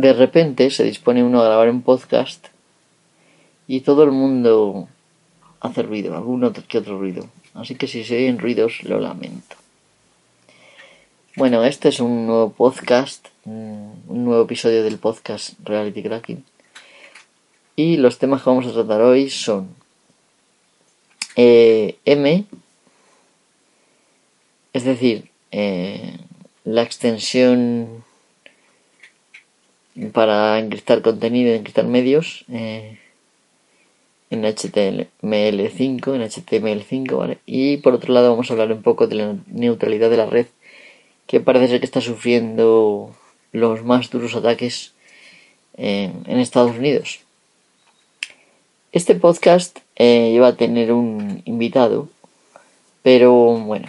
de repente se dispone uno a grabar un podcast y todo el mundo hace ruido, algún otro que otro ruido. Así que si se oyen ruidos, lo lamento. Bueno, este es un nuevo podcast, un nuevo episodio del podcast Reality Cracking. Y los temas que vamos a tratar hoy son eh, M, es decir, eh, la extensión para encriptar contenido, encriptar medios eh, en HTML5, en HTML5, ¿vale? Y por otro lado vamos a hablar un poco de la neutralidad de la red, que parece ser que está sufriendo los más duros ataques en, Estados Unidos. Este podcast eh, iba a tener un invitado, pero bueno,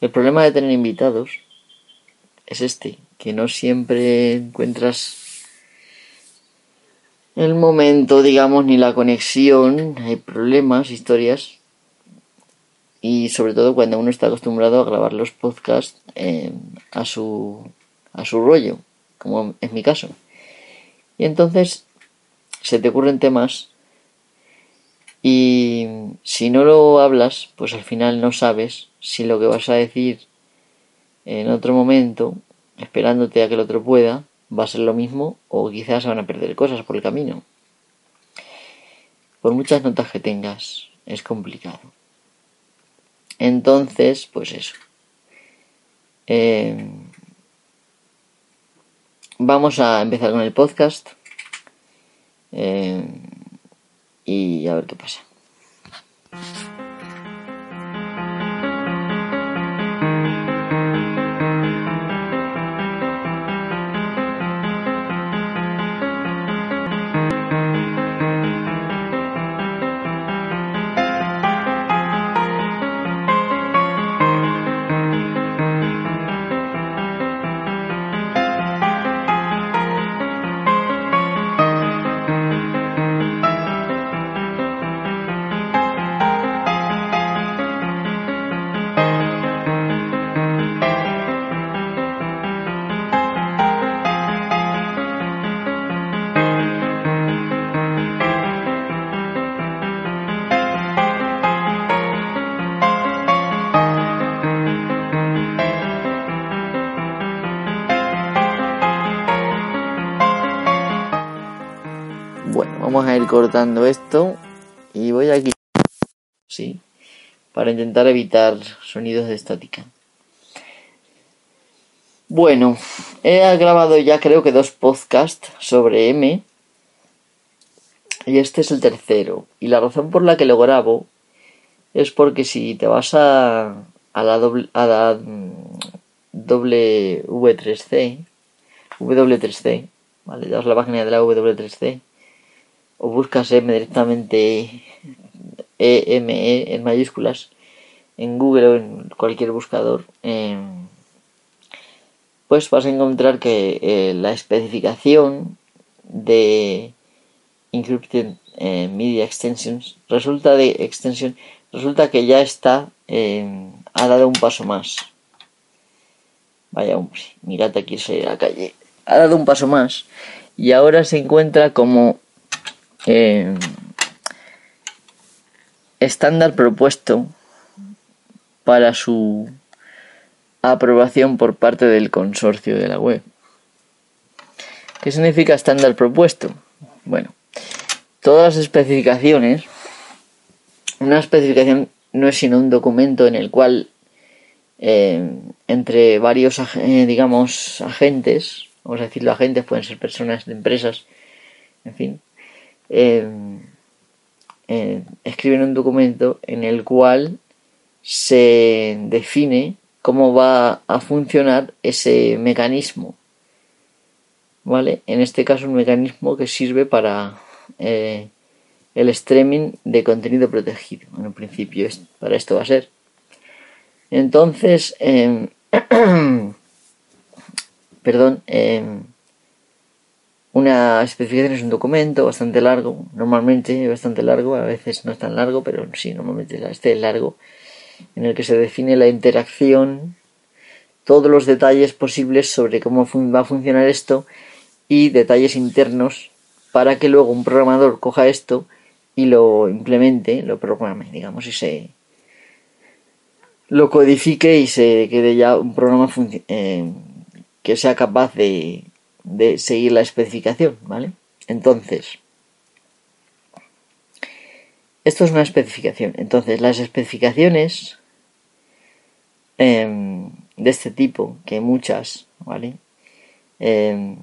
el problema de tener invitados es este, que no siempre encuentras el momento, digamos, ni la conexión, hay problemas, historias, y sobre todo cuando uno está acostumbrado a grabar los podcasts eh, a su a su rollo, como es mi caso. Y entonces se te ocurren temas y si no lo hablas, pues al final no sabes si lo que vas a decir en otro momento, esperándote a que el otro pueda, va a ser lo mismo o quizás van a perder cosas por el camino. Por muchas notas que tengas, es complicado. Entonces, pues eso. Eh, vamos a empezar con el podcast. Eh, y a ver qué pasa. Vamos a ir cortando esto y voy aquí sí para intentar evitar sonidos de estática. Bueno he grabado ya creo que dos podcasts sobre M y este es el tercero. Y la razón por la que lo grabo es porque si te vas a, a la doble a la W3C W3C vale das la página de la W3C o buscas M directamente EME e en mayúsculas en Google o en cualquier buscador, em, pues vas a encontrar que eh, la especificación de Encrypted eh, Media Extensions resulta de extensión resulta que ya está em, ha dado un paso más. Vaya hombre, mirad aquí a la calle. Ha dado un paso más y ahora se encuentra como eh, estándar propuesto para su aprobación por parte del consorcio de la web. ¿Qué significa estándar propuesto? Bueno, todas las especificaciones, una especificación no es sino un documento en el cual eh, entre varios, eh, digamos, agentes, vamos a decirlo agentes, pueden ser personas de empresas, en fin, Em, eh, escriben un documento en el cual se define cómo va a funcionar ese mecanismo. ¿Vale? En este caso un mecanismo que sirve para eh, el streaming de contenido protegido. En principio para esto va a ser. Entonces, em, perdón, em, una especificación es un documento bastante largo, normalmente bastante largo, a veces no es tan largo, pero sí, normalmente este largo, en el que se define la interacción, todos los detalles posibles sobre cómo va a funcionar esto y detalles internos para que luego un programador coja esto y lo implemente, lo programe, digamos, y se lo codifique y se quede ya un programa eh, que sea capaz de, de seguir la especificación, ¿vale? Entonces, esto es una especificación. Entonces, las especificaciones em, de este tipo, que muchas, ¿vale? Em,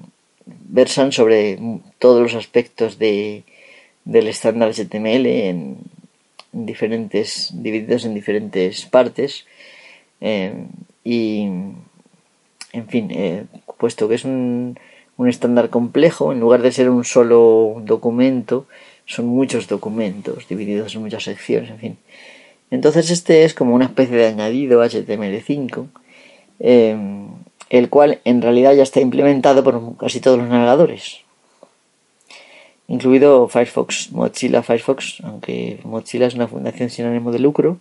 versan sobre todos los aspectos de, del estándar HTML en, diferentes, divididos en diferentes partes. Em, y, en fin, eh, puesto que es un, un estándar complejo, en lugar de ser un solo documento, son muchos documentos divididos en muchas secciones, en fin. Entonces este es como una especie de añadido HTML5, em, el cual en realidad ya está implementado por casi todos los navegadores, incluido Firefox, Mozilla Firefox, aunque Mozilla es una fundación sin ánimo de lucro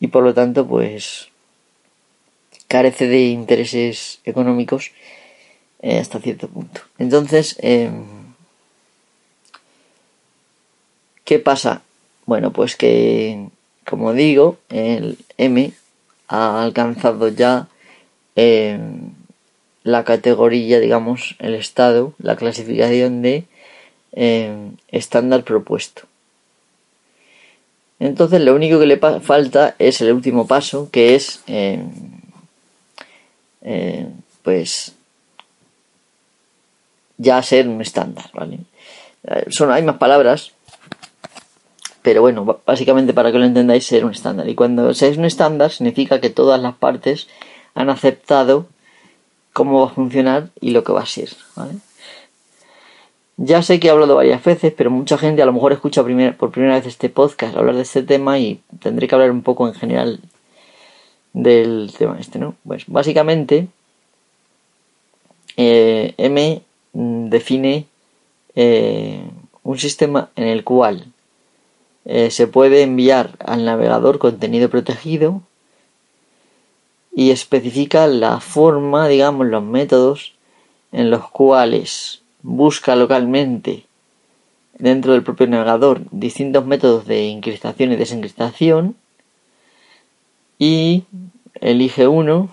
y por lo tanto pues carece de intereses económicos eh, hasta cierto punto. Entonces, em, ¿qué pasa? Bueno, pues que, como digo, el M ha alcanzado ya em, la categoría, digamos, el estado, la clasificación de em, estándar propuesto. Entonces lo único que le falta es el último paso, que es pues ya ser un estándar, ¿vale? Eh, son, hay más palabras, pero bueno, básicamente para que lo entendáis, ser un estándar. Y cuando seáis un estándar, significa que todas las partes han aceptado cómo va a funcionar y lo que va a ser, ¿vale? Ya sé que he hablado varias veces, pero mucha gente a lo mejor escucha por primera vez este podcast hablar de este tema y tendré que hablar un poco en general del tema este, ¿no? Pues básicamente eh, M define eh, un sistema en el cual eh, se puede enviar al navegador contenido protegido y especifica la forma, digamos, los métodos en los cuales busca localmente dentro del propio navegador distintos métodos de encriptación y desencriptación y elige uno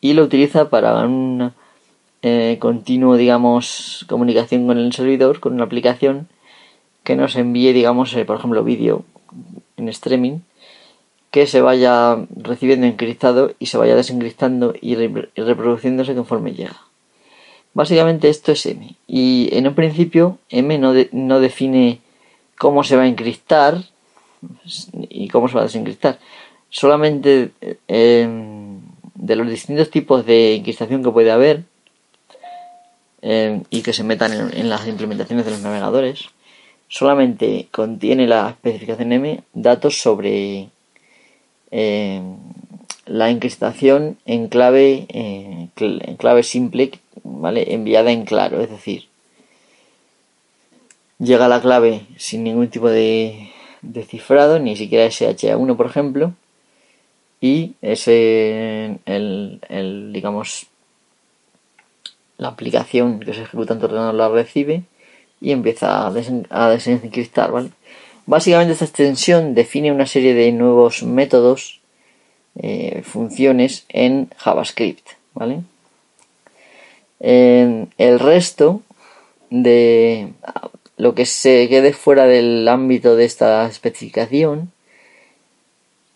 y lo utiliza para una eh, continuo, digamos, comunicación con el servidor, con una aplicación que nos envíe, digamos, eh, por ejemplo, vídeo en streaming, que se vaya recibiendo encriptado y se vaya desencriptando y, reproduciéndose conforme llega. Básicamente esto es M. Y en un principio M no, no define cómo se va a encriptar y cómo se va a desencriptar. Solamente eh, de los distintos tipos de encriptación que puede haber, eh, y que se metan en, las implementaciones de los navegadores. Solamente contiene la especificación M datos sobre eh, la encriptación en clave, eh, en clave simple, ¿vale? enviada en claro, es decir, llega la clave sin ningún tipo de, de cifrado, ni siquiera SHA1 por ejemplo, y ese el, el digamos la aplicación que se ejecuta en tu ordenador la recibe y empieza a, desencriptar, ¿vale? Básicamente esta extensión define una serie de nuevos métodos, eh, funciones en JavaScript, ¿vale? el resto de lo que se quede fuera del ámbito de esta especificación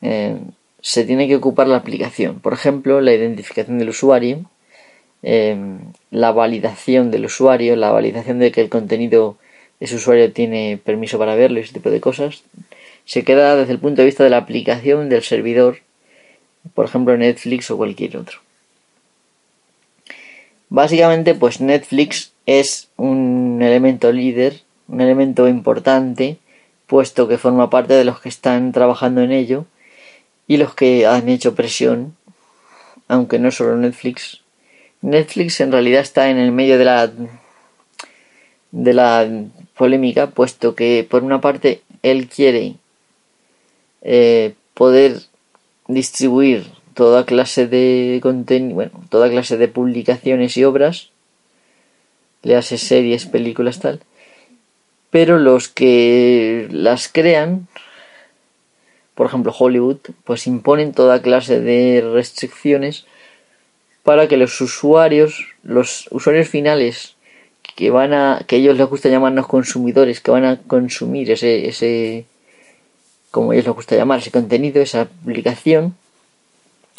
eh, se tiene que ocupar la aplicación. Por ejemplo, la identificación del usuario, Em, la validación del usuario, la validación de que el contenido de ese usuario tiene permiso para verlo y ese tipo de cosas, se queda desde el punto de vista de la aplicación del servidor, por ejemplo Netflix o cualquier otro. Básicamente, pues Netflix es un elemento líder, un elemento importante, puesto que forma parte de los que están trabajando en ello y los que han hecho presión, aunque no solo Netflix, Netflix en realidad está en el medio de la de la polémica, puesto que por una parte él quiere eh, poder distribuir toda clase de contenido, bueno, toda clase de publicaciones y obras le hace series, películas, tal. Pero los que las crean, por ejemplo Hollywood, pues imponen toda clase de restricciones para que los usuarios, los usuarios finales que van a, que ellos les gusta llamarnos consumidores, que van a consumir ese, ese, como ellos les gusta llamar, ese contenido, esa publicación,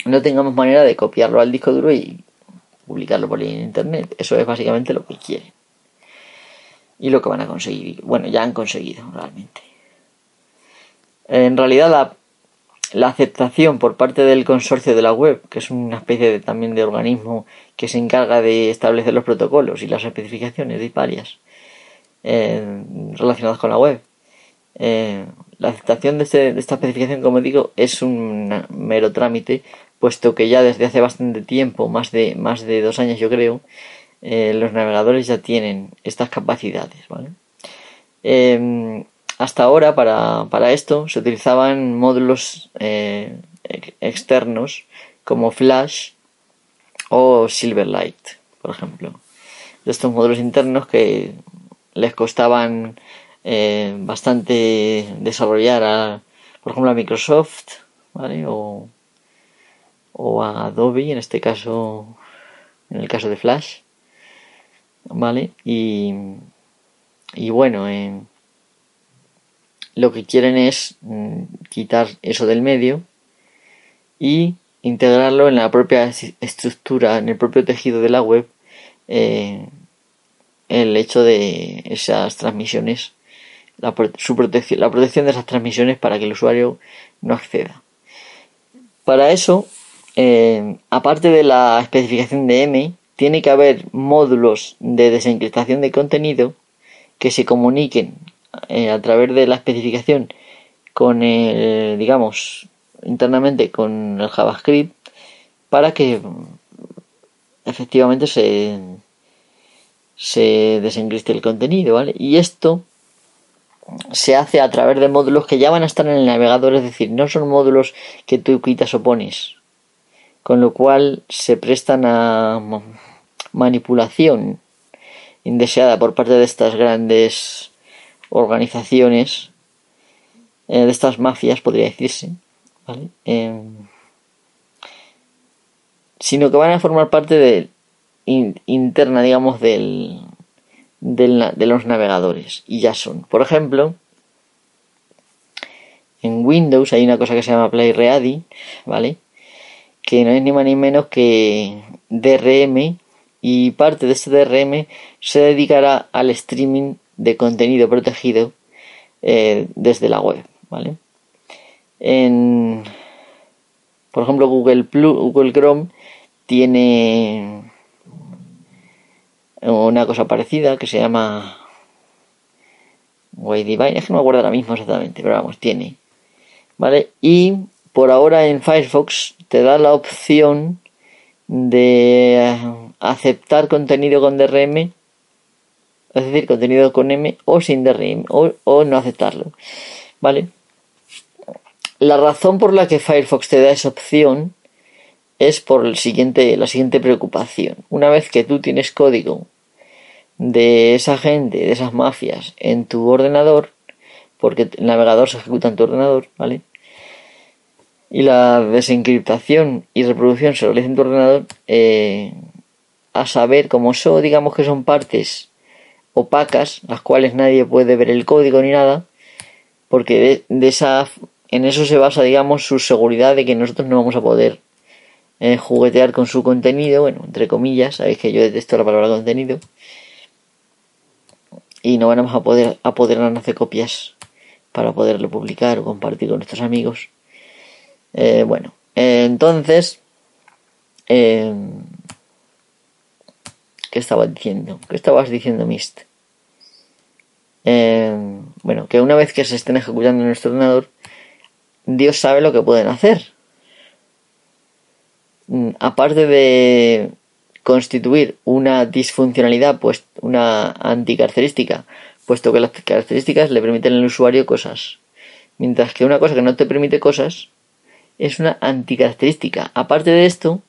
no tengamos manera de copiarlo al disco duro y publicarlo por internet. Eso es básicamente lo que quieren. Y lo que van a conseguir. Bueno, ya han conseguido realmente. En realidad la, la aceptación por parte del consorcio de la web, que es una especie de, también de organismo que se encarga de establecer los protocolos y las especificaciones de varias eh, relacionadas con la web. Eh, la aceptación de, este, de, esta especificación, como digo, es un mero trámite puesto que ya desde hace bastante tiempo, más de, más de dos años yo creo, eh, los navegadores ya tienen estas capacidades. ¿vale? Hasta ahora para, para, esto se utilizaban módulos eh, externos como Flash o Silverlight, por ejemplo. De estos módulos internos que les costaban eh, bastante desarrollar a, por ejemplo, a Microsoft, ¿vale? O, o a Adobe, en este caso, en el caso de Flash, ¿vale? Y, y bueno, eh, lo que quieren es mm, quitar eso del medio y integrarlo en la propia estructura, en el propio tejido de la web, eh, el hecho de esas transmisiones, la, su protección, la protección de esas transmisiones para que el usuario no acceda. Para eso eh, aparte de la especificación de M, tiene que haber módulos de desencriptación de contenido que se comuniquen eh, a través de la especificación con el, digamos, internamente con el JavaScript para que efectivamente se, se desencripte el contenido, ¿vale? Y esto se hace a través de módulos que ya van a estar en el navegador, es decir, no son módulos que tú quitas o pones, con lo cual se prestan a manipulación indeseada por parte de estas grandes organizaciones, eh, de estas mafias, podría decirse. Eh, sino que van a formar parte de interna, digamos, del, de los navegadores. Y ya son. Por ejemplo, en Windows hay una cosa que se llama Play Ready, ¿vale? que no es ni más ni menos que DRM y parte de este DRM se dedicará al streaming de contenido protegido eh, desde la web, ¿vale? En, por ejemplo, Google, Plus, Google Chrome tiene una cosa parecida que se llama Divine, es que no me acuerdo ahora mismo exactamente, pero vamos, tiene, ¿vale? Y por ahora en Firefox te da la opción de aceptar contenido con DRM, es decir, contenido con M o sin DRM, o, no aceptarlo. ¿Vale? La razón por la que Firefox te da esa opción es por el siguiente, la siguiente preocupación. Una vez que tú tienes código de esa gente, de esas mafias en tu ordenador, porque el navegador se ejecuta en tu ordenador, ¿vale? y la desencriptación y reproducción se realiza en tu ordenador, eh, a saber, como eso digamos que son partes opacas, las cuales nadie puede ver el código ni nada, porque de, esa, en eso se basa, digamos, su seguridad de que nosotros no vamos a poder eh, juguetear con su contenido, bueno, entre comillas, sabéis que yo detesto la palabra contenido, y no vamos a poder a poder hacer copias para poderlo publicar o compartir con nuestros amigos. Eh, bueno, eh, entonces, ¿qué estaba diciendo? ¿Qué estabas diciendo, Mist? bueno, que una vez que se estén ejecutando en nuestro ordenador, Dios sabe lo que pueden hacer. Mm, aparte de constituir una disfuncionalidad, pues una anticaracterística, puesto que las características le permiten al usuario cosas. Mientras que una cosa que no te permite cosas, es una anticaracterística. Aparte de esto,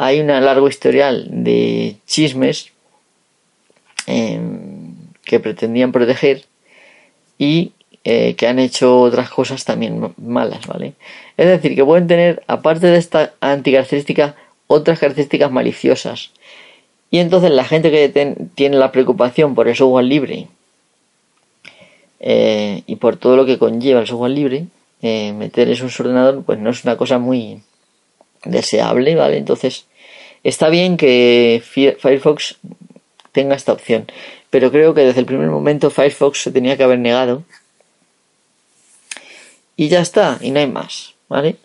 hay un largo historial de chismes em, que pretendían proteger y eh, que han hecho otras cosas también malas, ¿vale? Es decir, que pueden tener, aparte de esta anticaracterística, otras características maliciosas. Y entonces la gente que tiene la preocupación por el software libre eh, y por todo lo que conlleva el software libre, eh, meter eso en su ordenador, pues no es una cosa muy deseable, ¿vale? Entonces, está bien que Firefox tenga esta opción, pero creo que desde el primer momento Firefox se tenía que haber negado y ya está, y no hay más, ¿vale?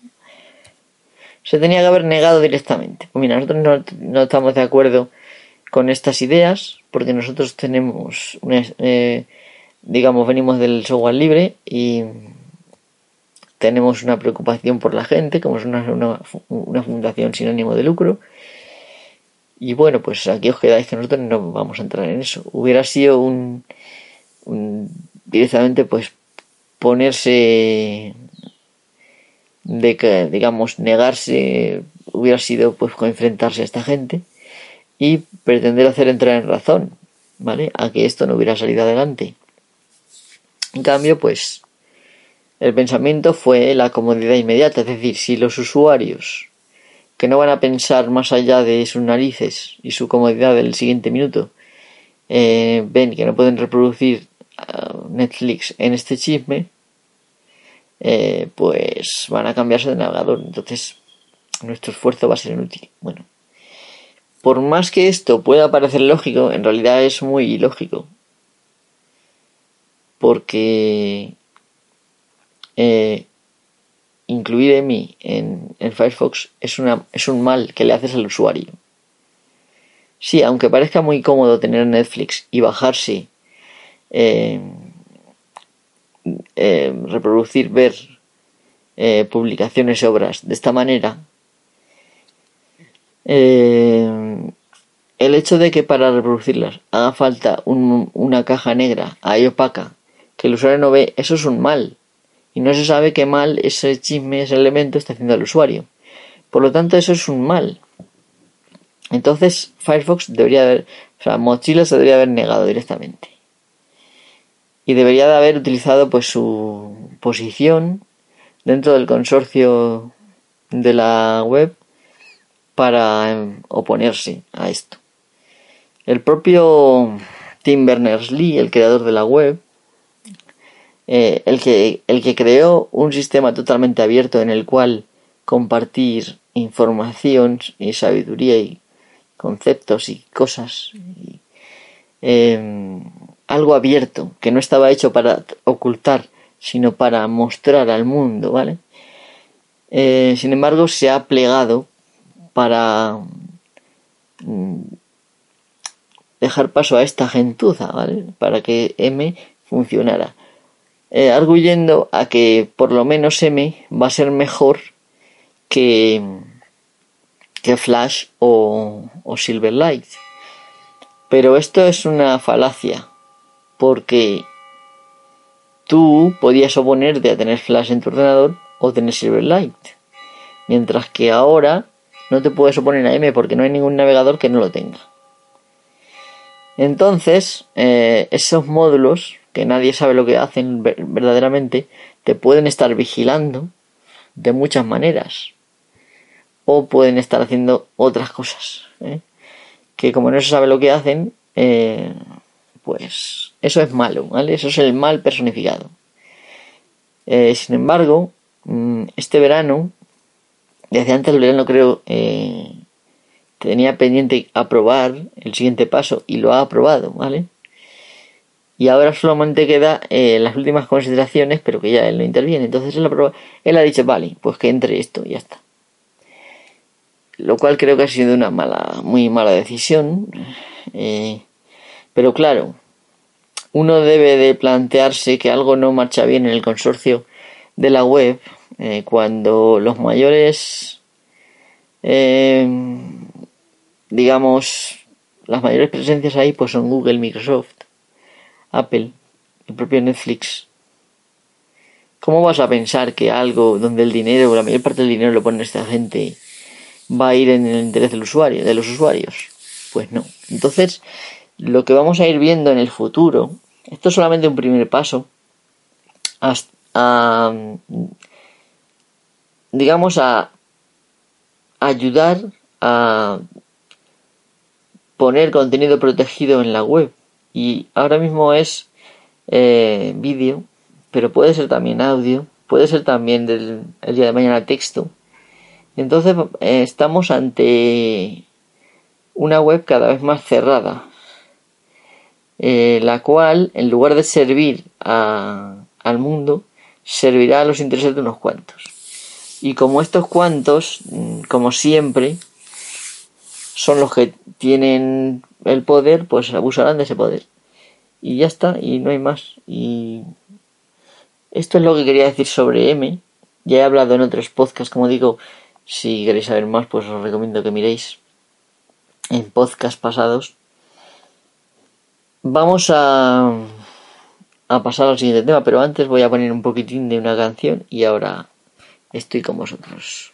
Se tenía que haber negado directamente. Pues mira, nosotros no, estamos de acuerdo con estas ideas, porque nosotros tenemos, eh, digamos, venimos del software libre y tenemos una preocupación por la gente, como es una, fundación sin ánimo de lucro. Y bueno, pues aquí os quedáis que nosotros no vamos a entrar en eso. Hubiera sido un directamente pues ponerse de que digamos negarse hubiera sido pues enfrentarse a esta gente y pretender hacer entrar en razón vale a que esto no hubiera salido adelante en cambio pues el pensamiento fue la comodidad inmediata es decir si los usuarios que no van a pensar más allá de sus narices y su comodidad del siguiente minuto eh, ven que no pueden reproducir Netflix en este chisme, eh, pues van a cambiarse de navegador. Entonces, nuestro esfuerzo va a ser inútil. Bueno, por más que esto pueda parecer lógico, en realidad es muy ilógico. Porque eh, incluir EMI en, en, Firefox es, una, es un mal que le haces al usuario. Sí, aunque parezca muy cómodo tener Netflix y bajarse eh, eh, reproducir, ver eh, publicaciones y obras de esta manera, el hecho de que para reproducirlas haga falta una caja negra ahí opaca que el usuario no ve, eso es un mal. Y no se sabe qué mal ese chisme, ese elemento está haciendo al usuario. Por lo tanto, eso es un mal. Entonces, Firefox debería haber, o sea, Mozilla se debería haber negado directamente y debería de haber utilizado pues su posición dentro del consorcio de la web para em, oponerse a esto. El propio Tim Berners-Lee, el creador de la web, eh, el, que, el que creó un sistema totalmente abierto en el cual compartir información y sabiduría y conceptos y cosas em, algo abierto, que no estaba hecho para ocultar, sino para mostrar al mundo, ¿vale? Eh, sin embargo, se ha plegado para mm, dejar paso a esta gentuza, ¿vale? Para que M funcionara. Eh, arguyendo a que por lo menos M va a ser mejor que, que Flash o, o Silverlight. Pero esto es una falacia porque tú podías oponerte a tener Flash en tu ordenador o tener Silverlight. Mientras que ahora no te puedes oponer a M porque no hay ningún navegador que no lo tenga. Entonces, eh, esos módulos, que nadie sabe lo que hacen verdaderamente, te pueden estar vigilando de muchas maneras. O pueden estar haciendo otras cosas. ¿eh? Que como no se sabe lo que hacen, eh, pues eso es malo, ¿vale? Eso es el mal personificado. Eh, sin embargo, mm, este verano, desde antes del verano creo, tenía pendiente aprobar el siguiente paso y lo ha aprobado, ¿vale? Y ahora solamente queda eh, las últimas consideraciones, pero que ya él no interviene. Entonces él, él ha dicho, vale, pues que entre esto y ya está. Lo cual creo que ha sido una mala, muy mala decisión. Pero claro, uno debe de plantearse que algo no marcha bien en el consorcio de la web eh, cuando los mayores, eh, digamos, las mayores presencias ahí pues son Google, Microsoft, Apple, el propio Netflix. ¿Cómo vas a pensar que algo donde el dinero, la mayor parte del dinero lo pone esta gente, va a ir en el interés del usuario, de los usuarios? Pues no. Entonces, lo que vamos a ir viendo en el futuro, esto es solamente un primer paso, a, digamos, a ayudar a poner contenido protegido en la web. Y ahora mismo es eh, vídeo, pero puede ser también audio, puede ser también del el día de mañana texto. Entonces eh, estamos ante una web cada vez más cerrada, eh, la cual, en lugar de servir al mundo, servirá a los intereses de unos cuantos. Y como estos cuantos, mm, como siempre, son los que tienen el poder, pues abusarán de ese poder. Y ya está, y no hay más. Y esto es lo que quería decir sobre M. Ya he hablado en otros podcasts, como digo, si queréis saber más, pues os recomiendo que miréis en podcasts pasados. Vamos a, a pasar al siguiente tema, pero antes voy a poner un poquitín de una canción y ahora estoy con vosotros.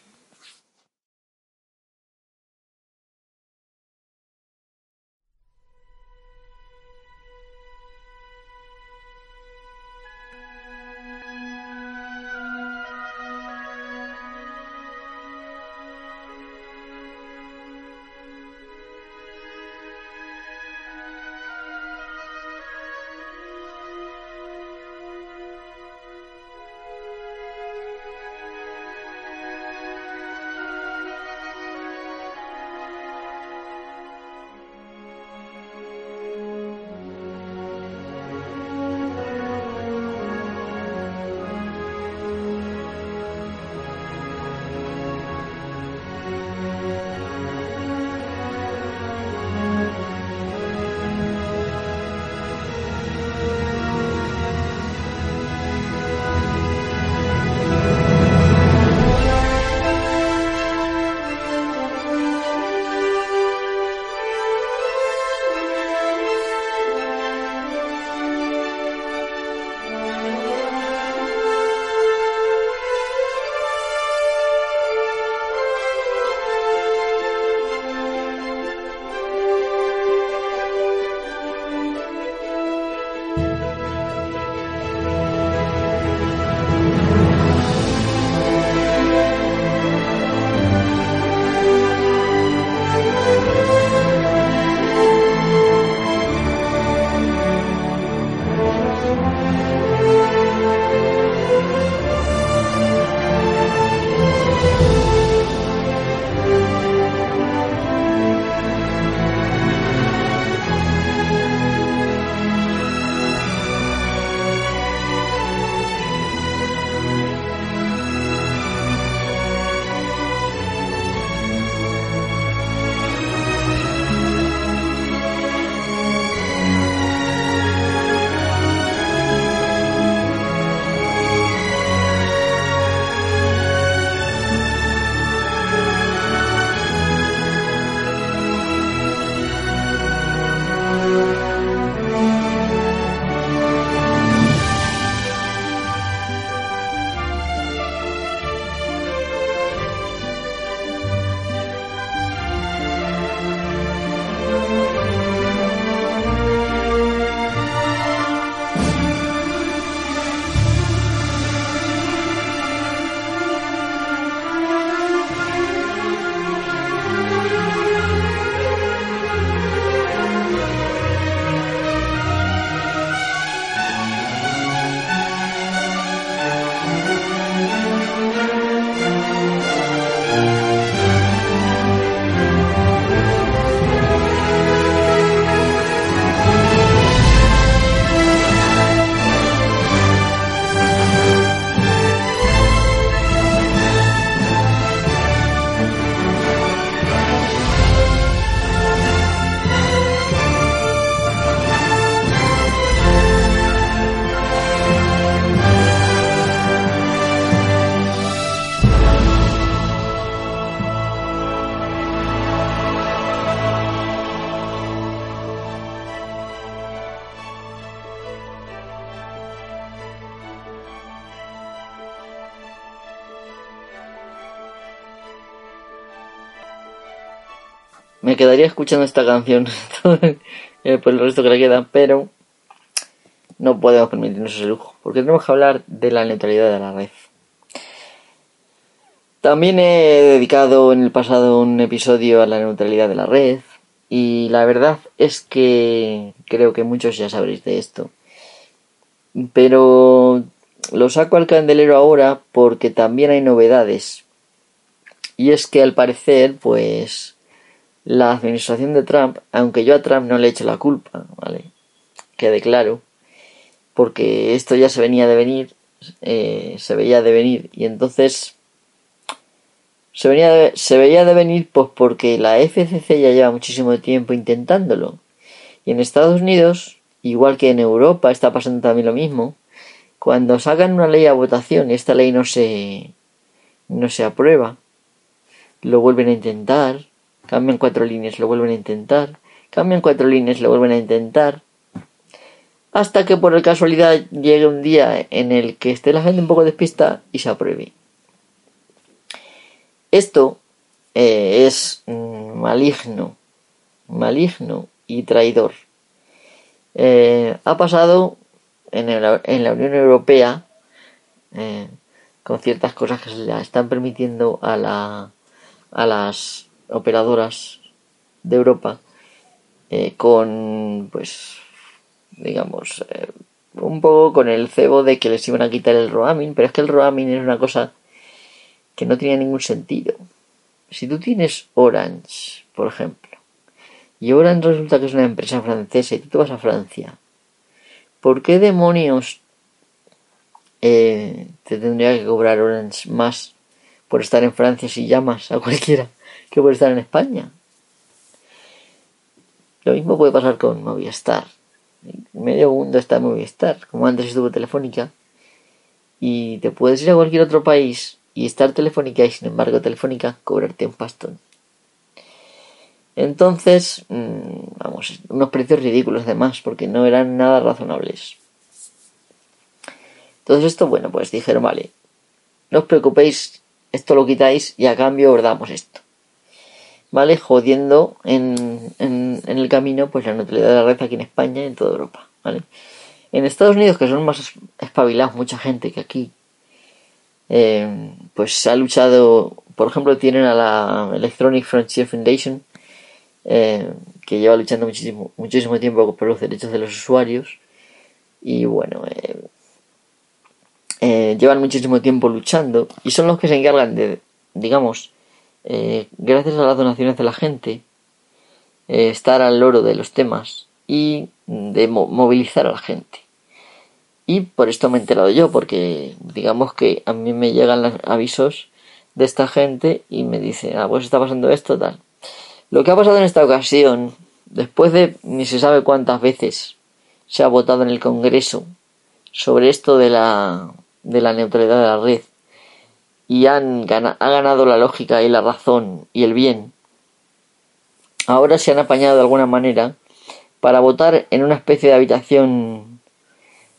Quedaría escuchando esta canción eh, por el resto que le queda, pero no podemos permitirnos ese lujo, porque tenemos que hablar de la neutralidad de la red. También he dedicado en el pasado un episodio a la neutralidad de la red, y la verdad es que creo que muchos ya sabréis de esto. Pero lo saco al candelero ahora porque también hay novedades. Y es que al parecer, pues, la administración de Trump, aunque yo a Trump no le echo la culpa, ¿vale? Quede claro, porque esto ya se venía de venir, eh, se veía de venir, y entonces se, venía se veía de venir pues porque la FCC ya lleva muchísimo tiempo intentándolo. Y en Estados Unidos, igual que en Europa, está pasando también lo mismo. Cuando sacan una ley a votación y esta ley no se, no se aprueba, lo vuelven a intentar, cambian cuatro líneas, lo vuelven a intentar, cambian cuatro líneas, lo vuelven a intentar, hasta que por casualidad llegue un día en el que esté la gente un poco despista y se apruebe. Esto eh, es mm, maligno, maligno y traidor. Eh, ha pasado en, la Unión Europea eh, con ciertas cosas que se le están permitiendo la a las operadoras de Europa eh, con pues digamos eh, un poco con el cebo de que les iban a quitar el roaming pero es que el roaming es una cosa que no tenía ningún sentido. Si tú tienes Orange por ejemplo y Orange resulta que es una empresa francesa y tú te vas a Francia ¿por qué demonios eh, te tendría que cobrar Orange más por estar en Francia si llamas a cualquiera que por estar en España. Lo mismo puede pasar con Movistar. Medio mundo está en Movistar, como antes estuvo Telefónica. Y te puedes ir a cualquier otro país y estar Telefónica y sin embargo Telefónica cobrarte un pastón. Entonces, mm, vamos, unos precios ridículos además, porque no eran nada razonables. Entonces esto, bueno, pues dijeron, vale, no os preocupéis esto lo quitáis y a cambio os damos esto. ¿Vale? Jodiendo en, en, el camino pues la neutralidad de la red aquí en España y en toda Europa. ¿Vale? En Estados Unidos, que son más espabilados mucha gente que aquí, eh, pues ha luchado, por ejemplo, tienen a la Electronic Frontier Foundation, eh, que lleva luchando muchísimo, muchísimo tiempo por los derechos de los usuarios. Y bueno, eh, eh, llevan muchísimo tiempo luchando y son los que se encargan de, digamos, eh, gracias a las donaciones de la gente, eh, estar al loro de los temas y de movilizar a la gente. Y por esto me he enterado yo, porque digamos que a mí me llegan los avisos de esta gente y me dice, ah, pues está pasando esto, tal. Lo que ha pasado en esta ocasión, después de ni se sabe cuántas veces se ha votado en el Congreso sobre esto de la de la neutralidad de la red y han ha ganado la lógica y la razón y el bien, ahora se han apañado de alguna manera para votar en una especie de habitación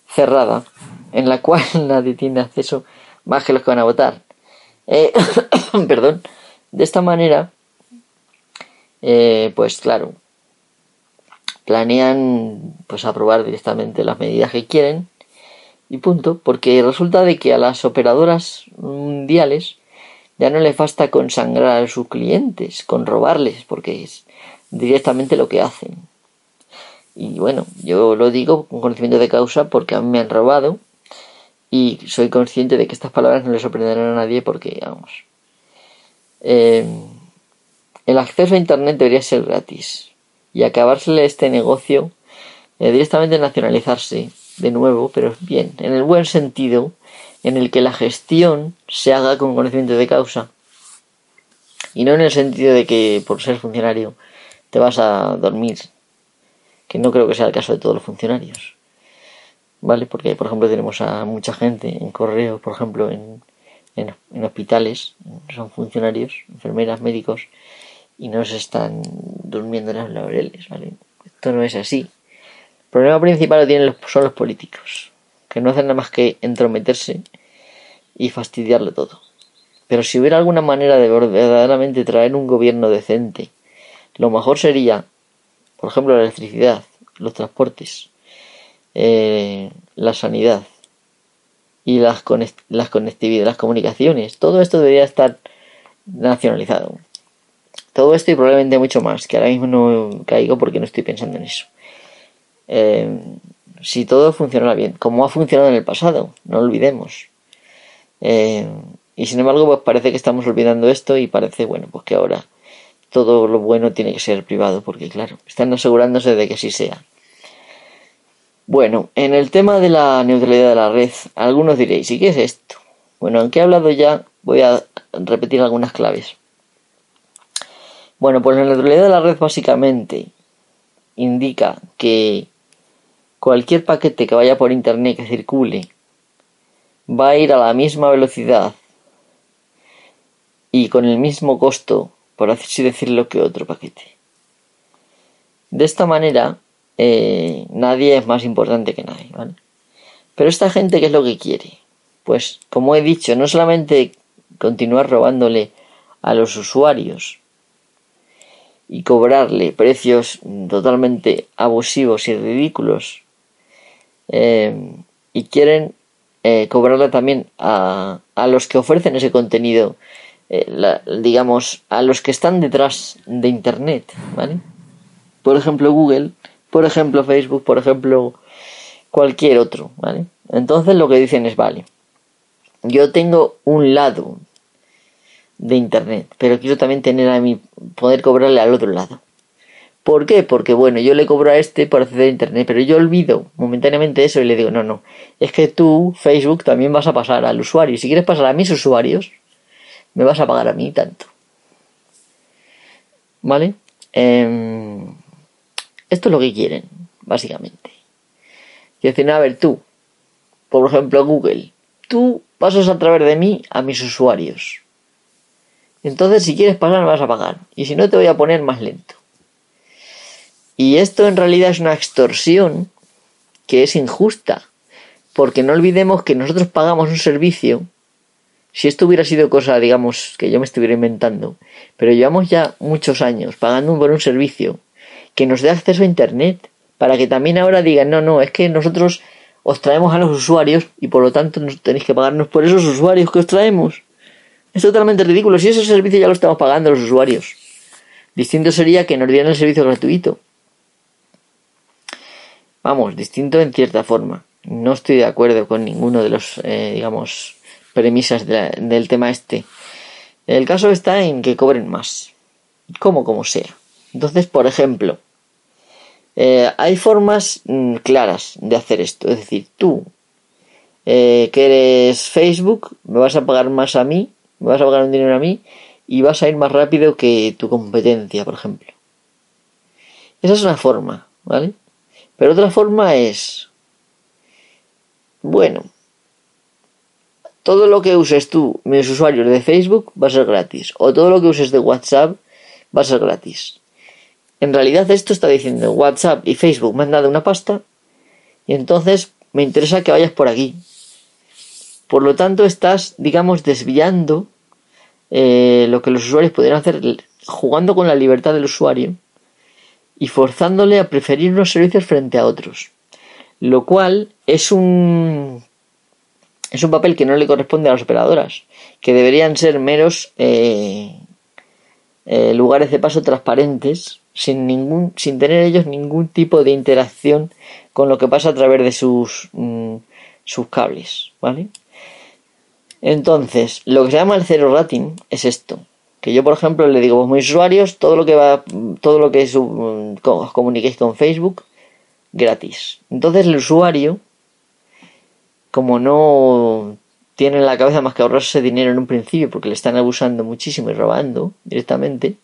cerrada en la cual nadie tiene acceso más que los que van a votar. Eh, perdón. De esta manera, eh, pues claro, planean pues aprobar directamente las medidas que quieren y punto, porque resulta de que a las operadoras mundiales ya no les basta con sangrar a sus clientes, con robarles, porque es directamente lo que hacen. Y bueno, yo lo digo con conocimiento de causa porque a mí me han robado y soy consciente de que estas palabras no le sorprenderán a nadie porque, vamos, eh, el acceso a Internet debería ser gratis y acabársele este negocio eh, directamente nacionalizarse de nuevo, pero bien, en el buen sentido, en el que la gestión se haga con conocimiento de causa. Y no en el sentido de que por ser funcionario te vas a dormir, que no creo que sea el caso de todos los funcionarios. ¿Vale? Porque, por ejemplo, tenemos a mucha gente en correo, por ejemplo, en, en, hospitales, son funcionarios, enfermeras, médicos, y no se están durmiendo en las laureles, ¿vale? Esto no es así. El problema principal lo tienen los, son los políticos, que no hacen nada más que entrometerse y fastidiarlo todo. Pero si hubiera alguna manera de verdaderamente traer un gobierno decente, lo mejor sería, por ejemplo, la electricidad, los transportes, eh, la sanidad y las, las conectividades, las comunicaciones, todo esto debería estar nacionalizado. Todo esto y probablemente mucho más, que ahora mismo no caigo porque no estoy pensando en eso. Eh, si todo funcionara bien, como ha funcionado en el pasado, no olvidemos. Eh, y sin embargo, pues parece que estamos olvidando esto y parece, bueno, pues que ahora todo lo bueno tiene que ser privado, porque claro, están asegurándose de que sí sea. Bueno, en el tema de la neutralidad de la red, algunos diréis, ¿y qué es esto? Bueno, aunque he hablado ya, voy a repetir algunas claves. Bueno, pues la neutralidad de la red básicamente indica que cualquier paquete que vaya por internet que circule va a ir a la misma velocidad y con el mismo costo, por así decirlo, que otro paquete. De esta manera, eh, nadie es más importante que nadie, ¿vale? Pero esta gente, ¿qué es lo que quiere? Pues, como he dicho, no solamente continuar robándole a los usuarios y cobrarle precios totalmente abusivos y ridículos eh, y quieren eh, cobrarle también a, a, los que ofrecen ese contenido, eh, digamos, a los que están detrás de Internet, ¿vale? Por ejemplo, Google, por ejemplo, Facebook, por ejemplo, cualquier otro, ¿vale? Entonces lo que dicen es, vale, yo tengo un lado de internet, pero quiero también tener a mi poder cobrarle al otro lado. ¿Por qué? Porque bueno, yo le cobro a este por acceder a internet, pero yo olvido momentáneamente eso y le digo, no, no, es que tú, Facebook, también vas a pasar al usuario. Si quieres pasar a mis usuarios, me vas a pagar a mí tanto. ¿Vale? Em, esto es lo que quieren, básicamente. Y decir, a ver, tú, por ejemplo, Google, tú pasas a través de mí a mis usuarios. Entonces, si quieres pasar, me vas a pagar. Y si no, te voy a poner más lento. Y esto en realidad es una extorsión que es injusta. Porque no olvidemos que nosotros pagamos un servicio. Si esto hubiera sido cosa, digamos, que yo me estuviera inventando. Pero llevamos ya muchos años pagando por un servicio que nos dé acceso a Internet. Para que también ahora digan, no, no, es que nosotros os traemos a los usuarios y por lo tanto tenéis que pagarnos por esos usuarios que os traemos. Es totalmente ridículo. Si ese servicio ya lo estamos pagando los usuarios. Distinto sería que nos dieran el servicio gratuito. Vamos, distinto en cierta forma. No estoy de acuerdo con ninguno de los, eh, digamos, premisas del tema este. El caso está en que cobren más. Como como sea. Entonces, por ejemplo, eh, hay formas mm, claras de hacer esto. Es decir, tú, eh, que eres Facebook, me vas a pagar más a mí me vas a pagar un dinero a mí y vas a ir más rápido que tu competencia, por ejemplo. Esa es una forma, ¿vale? Pero otra forma es, bueno, todo lo que uses tú, mis usuarios de Facebook, va a ser gratis. O todo lo que uses de WhatsApp va a ser gratis. En realidad esto está diciendo WhatsApp y Facebook me han dado una pasta y entonces me interesa que vayas por aquí. Por lo tanto, estás, digamos, desviando eh, lo que los usuarios pudieran hacer jugando con la libertad del usuario y forzándole a preferir unos servicios frente a otros. Lo cual es un es un papel que no le corresponde a las operadoras, que deberían ser meros eh, eh, lugares de paso transparentes, sin ningún, sin tener ellos ningún tipo de interacción con lo que pasa a través de sus, mm, sus cables, ¿vale? Entonces, lo que se llama el zero rating es esto. Que yo, por ejemplo, le digo a mis usuarios todo lo que va, todo lo que os comuniquéis con Facebook, gratis. Entonces el usuario, como no tiene en la cabeza más que ahorrarse dinero en un principio porque le están abusando muchísimo y robando directamente,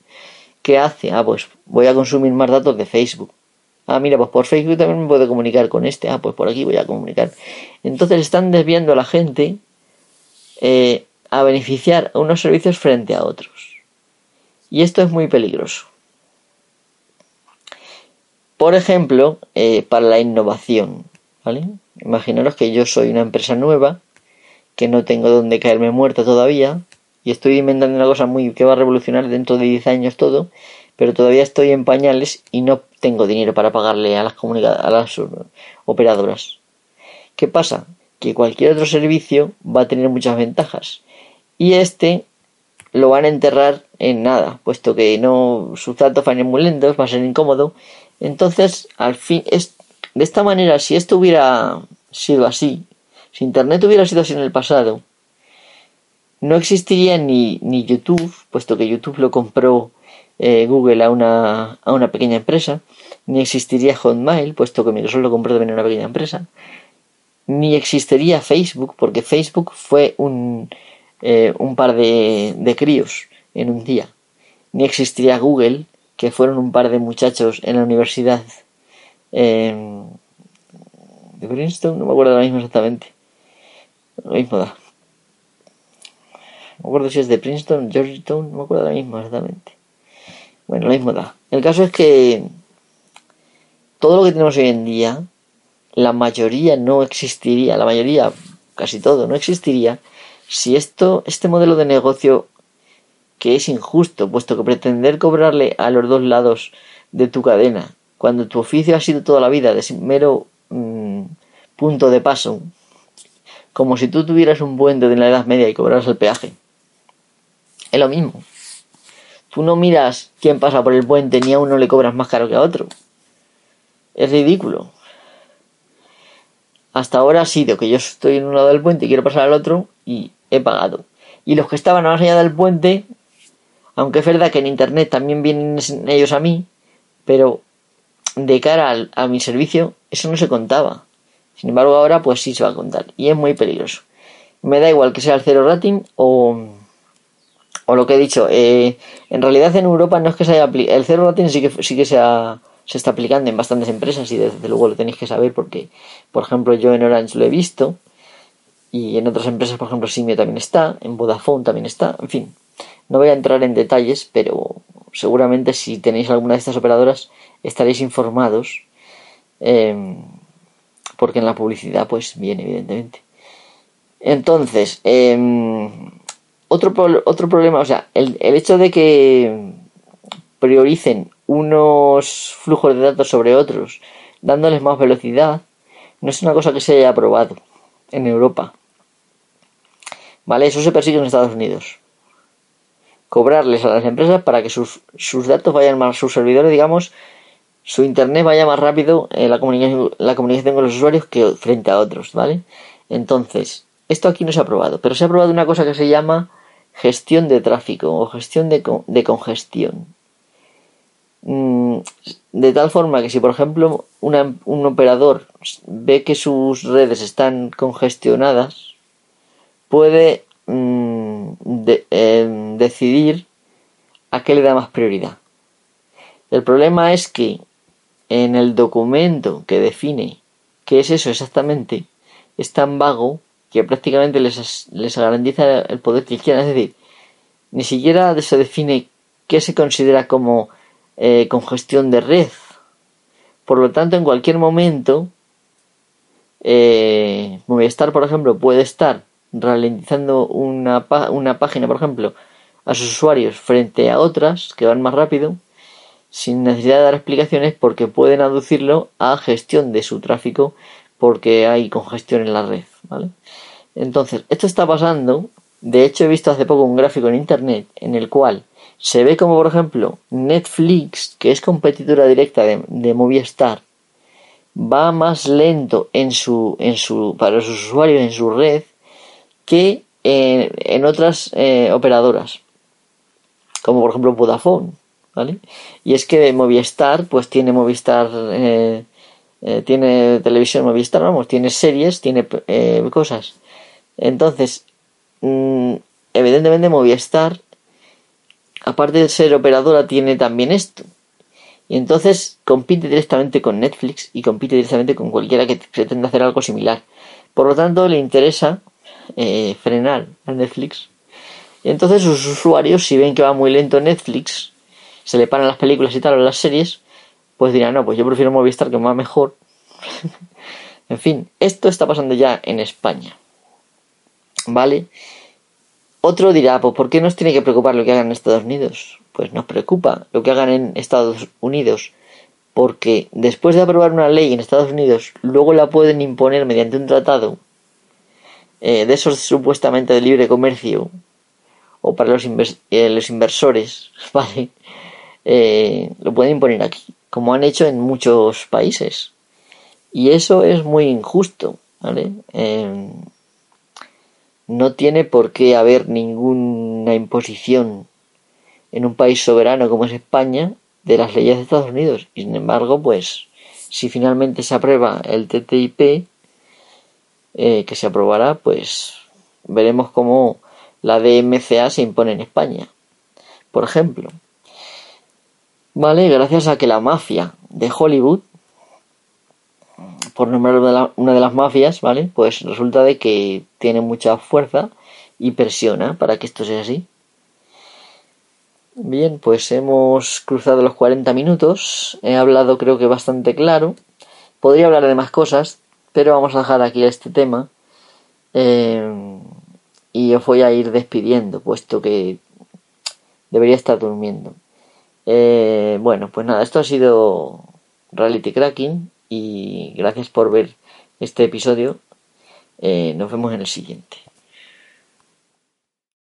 ¿qué hace? Ah, pues voy a consumir más datos de Facebook. Ah, mira, pues por Facebook también me puedo comunicar con este. Ah, pues por aquí voy a comunicar. Entonces están desviando a la gente eh, a beneficiar a unos servicios frente a otros. Y esto es muy peligroso. Por ejemplo, eh, para la innovación. ¿vale? Imaginaros que yo soy una empresa nueva, que no tengo donde caerme muerta todavía, y estoy inventando una cosa muy que va a revolucionar dentro de 10 años todo, pero todavía estoy en pañales y no tengo dinero para pagarle a las, a las operadoras. ¿Qué pasa? Que cualquier otro servicio va a tener muchas ventajas y este lo van a enterrar en nada, puesto que no sus datos van a ir muy lentos, va a ser incómodo. Entonces, al fin, es, de esta manera, si esto hubiera sido así, si Internet hubiera sido así en el pasado, no existiría ni, ni YouTube, puesto que YouTube lo compró eh, Google a una, a una pequeña empresa, ni existiría Hotmail, puesto que Microsoft lo compró también a una pequeña empresa, ni existiría Facebook, porque Facebook fue un, eh, un par de, de críos en un día, ni existiría Google, que fueron un par de muchachos en la universidad de Princeton, no me acuerdo ahora mismo exactamente, lo mismo da. No me acuerdo si es de Princeton, Georgetown, no me acuerdo ahora mismo exactamente. Bueno, lo mismo da. El caso es que todo lo que tenemos hoy en día, la mayoría no existiría, la mayoría, casi todo, no existiría si esto, este modelo de negocio que es injusto, puesto que pretender cobrarle a los dos lados de tu cadena, cuando tu oficio ha sido toda la vida de mero mm, punto de paso, como si tú tuvieras un puente de la Edad Media y cobraras el peaje. Es lo mismo. Tú no miras quién pasa por el puente ni a uno le cobras más caro que a otro. Es ridículo. Hasta ahora ha sido que yo estoy en un lado del puente y quiero pasar al otro y he pagado. Y los que estaban más allá del puente, aunque es verdad que en internet también vienen ellos a mí, pero de cara a mi servicio eso no se contaba. Sin embargo ahora pues sí se va a contar y es muy peligroso. Me da igual que sea el cero rating o, o lo que he dicho. Eh, en realidad en Europa no es que se haya el cero rating sí que sí que se, se está aplicando en bastantes empresas y desde luego lo tenéis que saber porque por ejemplo yo en Orange lo he visto y en otras empresas, por ejemplo, Simio también está, en Vodafone también está, en fin. No voy a entrar en detalles, pero seguramente si tenéis alguna de estas operadoras estaréis informados, em, porque en la publicidad pues viene, evidentemente. Entonces, em, otro, otro problema, o sea, el, el hecho de que prioricen unos flujos de datos sobre otros, dándoles más velocidad, no es una cosa que se haya aprobado en Europa. ¿Vale? Eso se persigue en Estados Unidos. Cobrarles a las empresas para que sus, datos vayan más, sus servidores, digamos, su internet vaya más rápido en la comunicación, la comunicación con los usuarios que frente a otros, ¿vale? Entonces, esto aquí no se ha aprobado, pero se ha aprobado una cosa que se llama gestión de tráfico o gestión de, de congestión. Mm, de tal forma que si, por ejemplo, un operador ve que sus redes están congestionadas, puede mm, em, decidir a qué le da más prioridad. El problema es que en el documento que define qué es eso exactamente, es tan vago que prácticamente les, les garantiza el poder que quieran. Es decir, ni siquiera se define qué se considera como eh, congestión de red. Por lo tanto, en cualquier momento, eh, Movistar, por ejemplo, puede estar ralentizando una, una página, por ejemplo, a sus usuarios frente a otras que van más rápido, sin necesidad de dar explicaciones porque pueden aducirlo a gestión de su tráfico porque hay congestión en la red, ¿vale? Entonces, esto está pasando, de hecho he visto hace poco un gráfico en internet en el cual se ve como por ejemplo Netflix, que es competidora directa de, Movistar, va más lento en su, en su, para sus usuarios en su red que en, otras eh, operadoras, como por ejemplo Vodafone, ¿vale? Y es que Movistar, pues tiene Movistar, eh, eh, tiene televisión Movistar, vamos, tiene series, tiene cosas. Entonces, mm, evidentemente Movistar aparte de ser operadora, tiene también esto. Y entonces compite directamente con Netflix y compite directamente con cualquiera que pretenda hacer algo similar. Por lo tanto, le interesa eh, frenar a Netflix. Y entonces sus usuarios, si ven que va muy lento Netflix, se le paran las películas y tal o las series, pues dirán, no, pues yo prefiero Movistar que va mejor. en fin, esto está pasando ya en España. ¿Vale? Otro dirá, pues ¿por qué nos tiene que preocupar lo que hagan en Estados Unidos? Pues nos preocupa lo que hagan en Estados Unidos, porque después de aprobar una ley en Estados Unidos, luego la pueden imponer mediante un tratado eh, de esos supuestamente de libre comercio o para los, eh, inversores, ¿vale? Eh, lo pueden imponer aquí, como han hecho en muchos países. Y eso es muy injusto, ¿vale? No tiene por qué haber ninguna imposición en un país soberano como es España de las leyes de Estados Unidos. Y sin embargo, pues, si finalmente se aprueba el TTIP, eh, que se aprobará, pues veremos cómo la DMCA se impone en España. Por ejemplo, ¿vale? Gracias a que la mafia de Hollywood, por nombrar una de las mafias, ¿vale? Pues resulta de que tiene mucha fuerza y presiona para que esto sea así. Bien, pues hemos cruzado los 40 minutos. He hablado creo que bastante claro. Podría hablar de más cosas, pero vamos a dejar aquí este tema. Eh, y os voy a ir despidiendo, puesto que debería estar durmiendo. Eh, bueno, pues nada, esto ha sido Reality Cracking y gracias por ver este episodio. Eh, nos vemos en el siguiente.